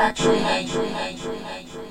country.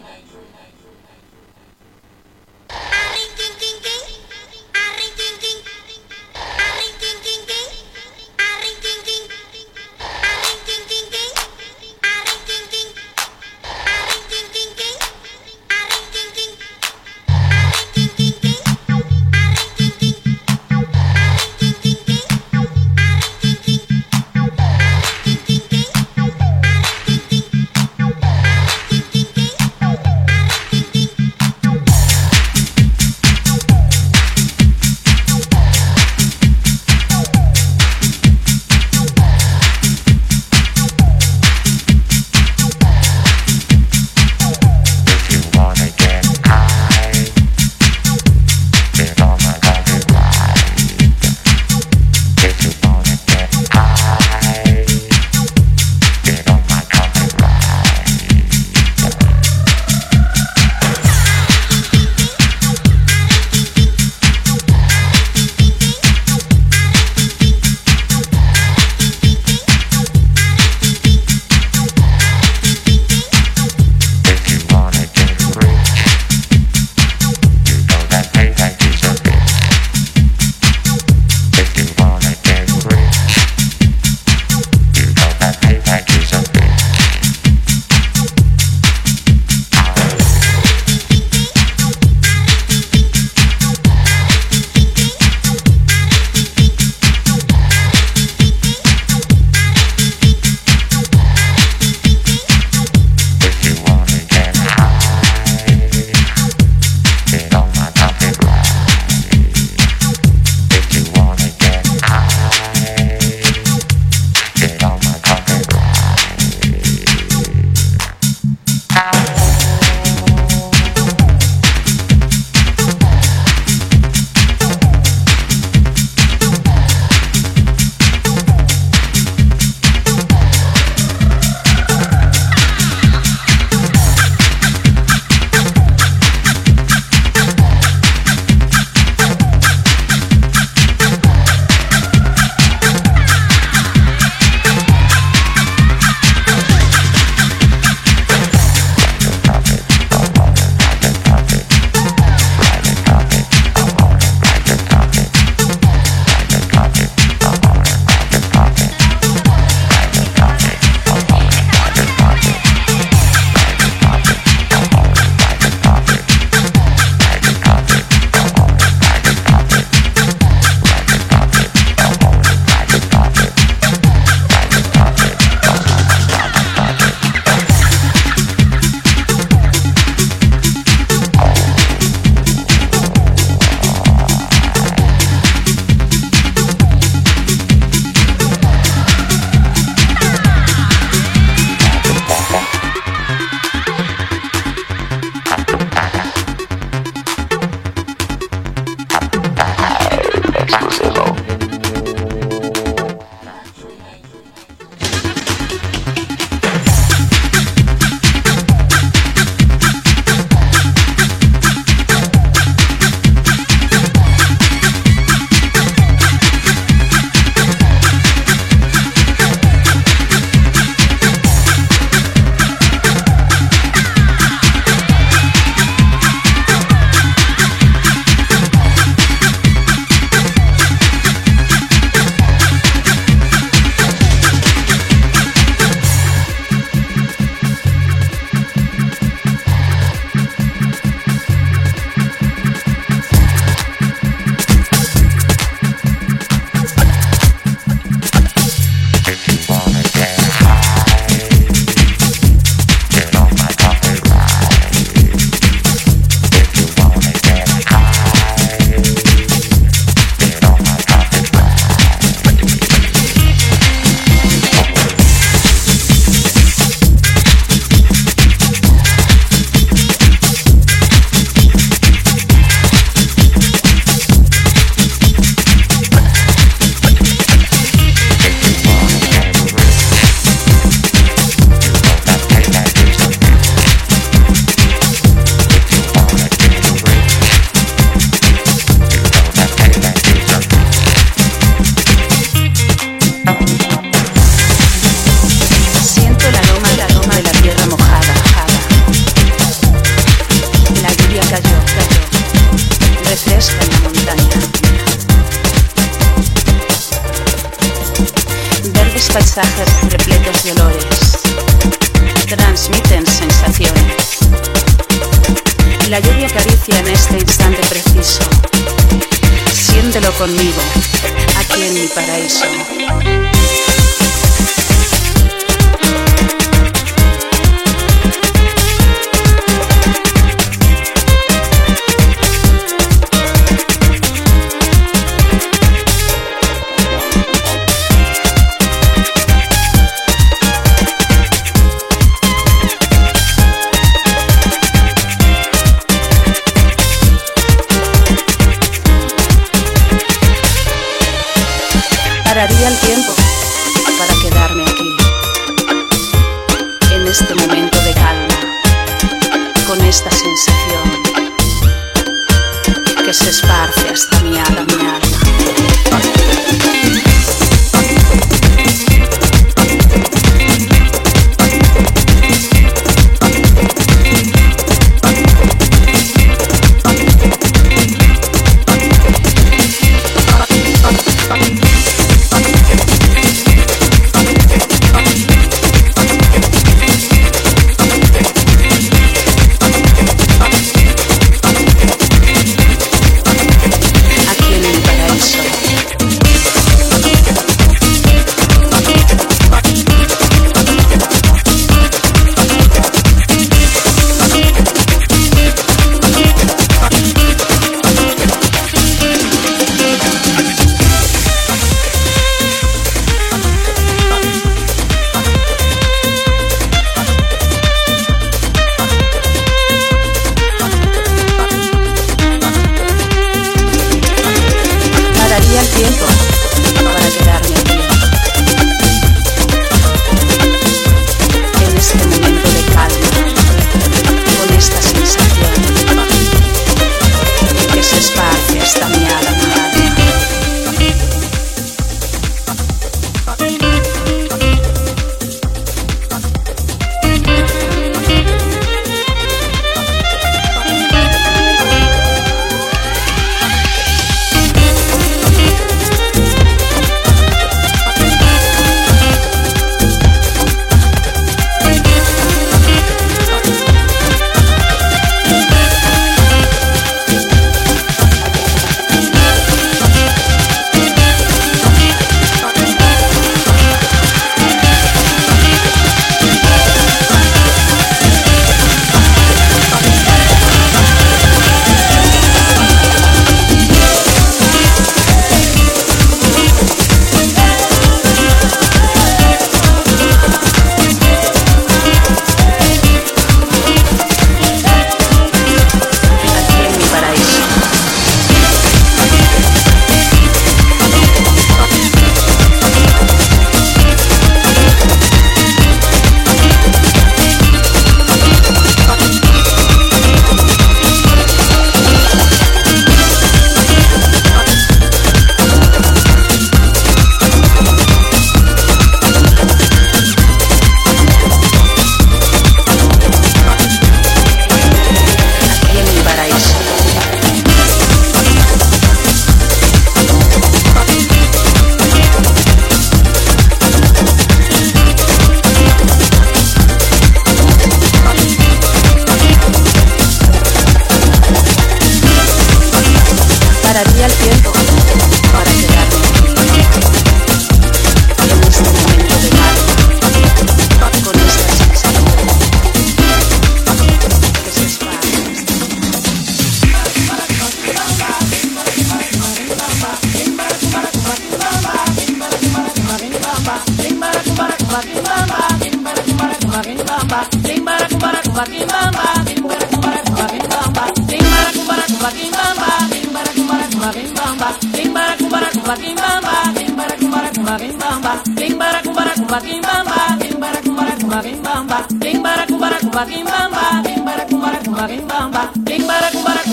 al.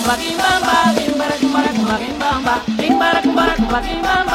kumba kimbamba, kimbara kumbara kumba kimbamba, kimbara kumbara kumba kimbamba.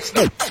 It's the.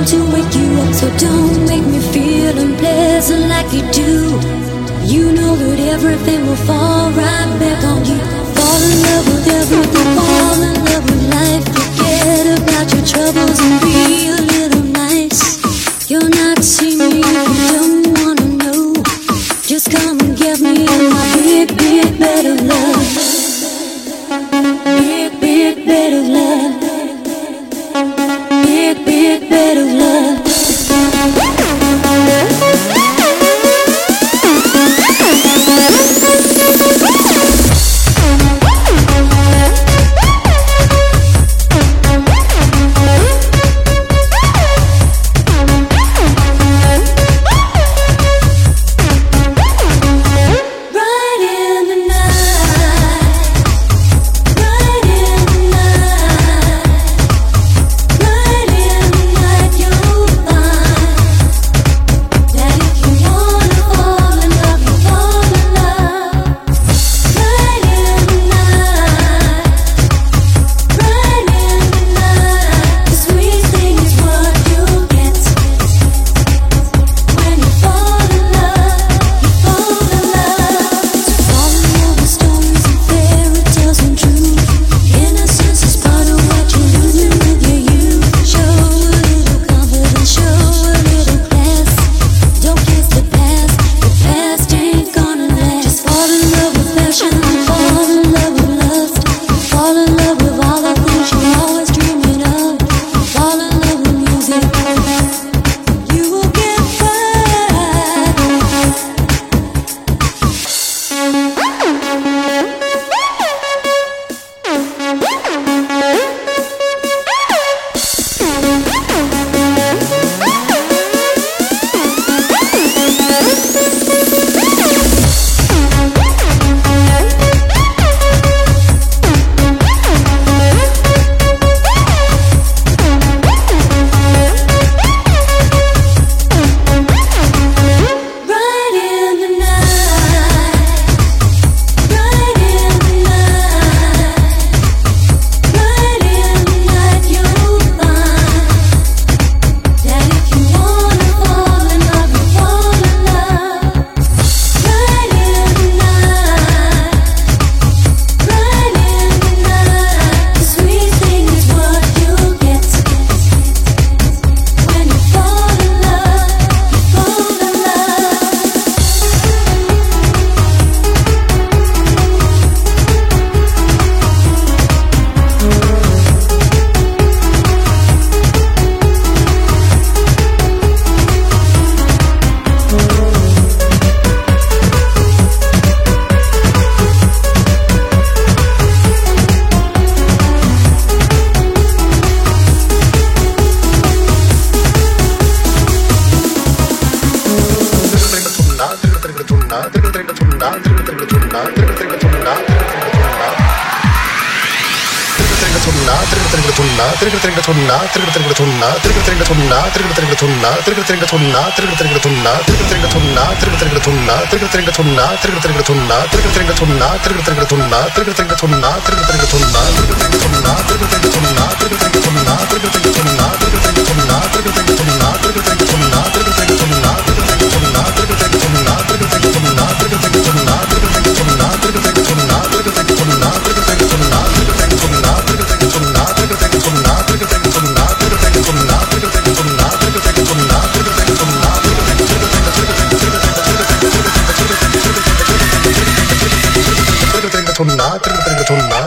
want to wake you up, so don't make me feel unpleasant like you do. You know that everything will fall right back on you. Fall in love with everything, fall in love with life. Forget about your troubles and be a little nice. You're not seeing me. తిరుగుడు తిరుగుడు తున్నా తిరుగుడు తిరుగుడు తున్నా తిరుగుడు తిరుగుడు తున్నా తిరుగుడు తిరుగుడు తున్నా తిరుగుడు తిరుగుడు తున్నా తిరుగుడు తిరుగుడు తున్నా తిరుగుడు తిరుగుడు తున్నా తిరుగుడు తిరుగుడు తున్నా తిరుగుడు తిరుగుడు తున్నా తిరుగుడు తిరుగుడు తున్నా తిరుగుడు తిరుగుడు తున్నా తిరుగుడు తిరుగుడు తున్నా తిరుగుడు తిరుగుడు తున్నా తిరుగుడు తిరుగుడు తున్నా తిరుగుడు తిరుగుడు తున్నా తిరుగుడు తిరుగుడు తున్నా తిరుగుడు తిరుగుడు తున్నా తిరుగుడు తిరుగుడు తున్నా சொன்ன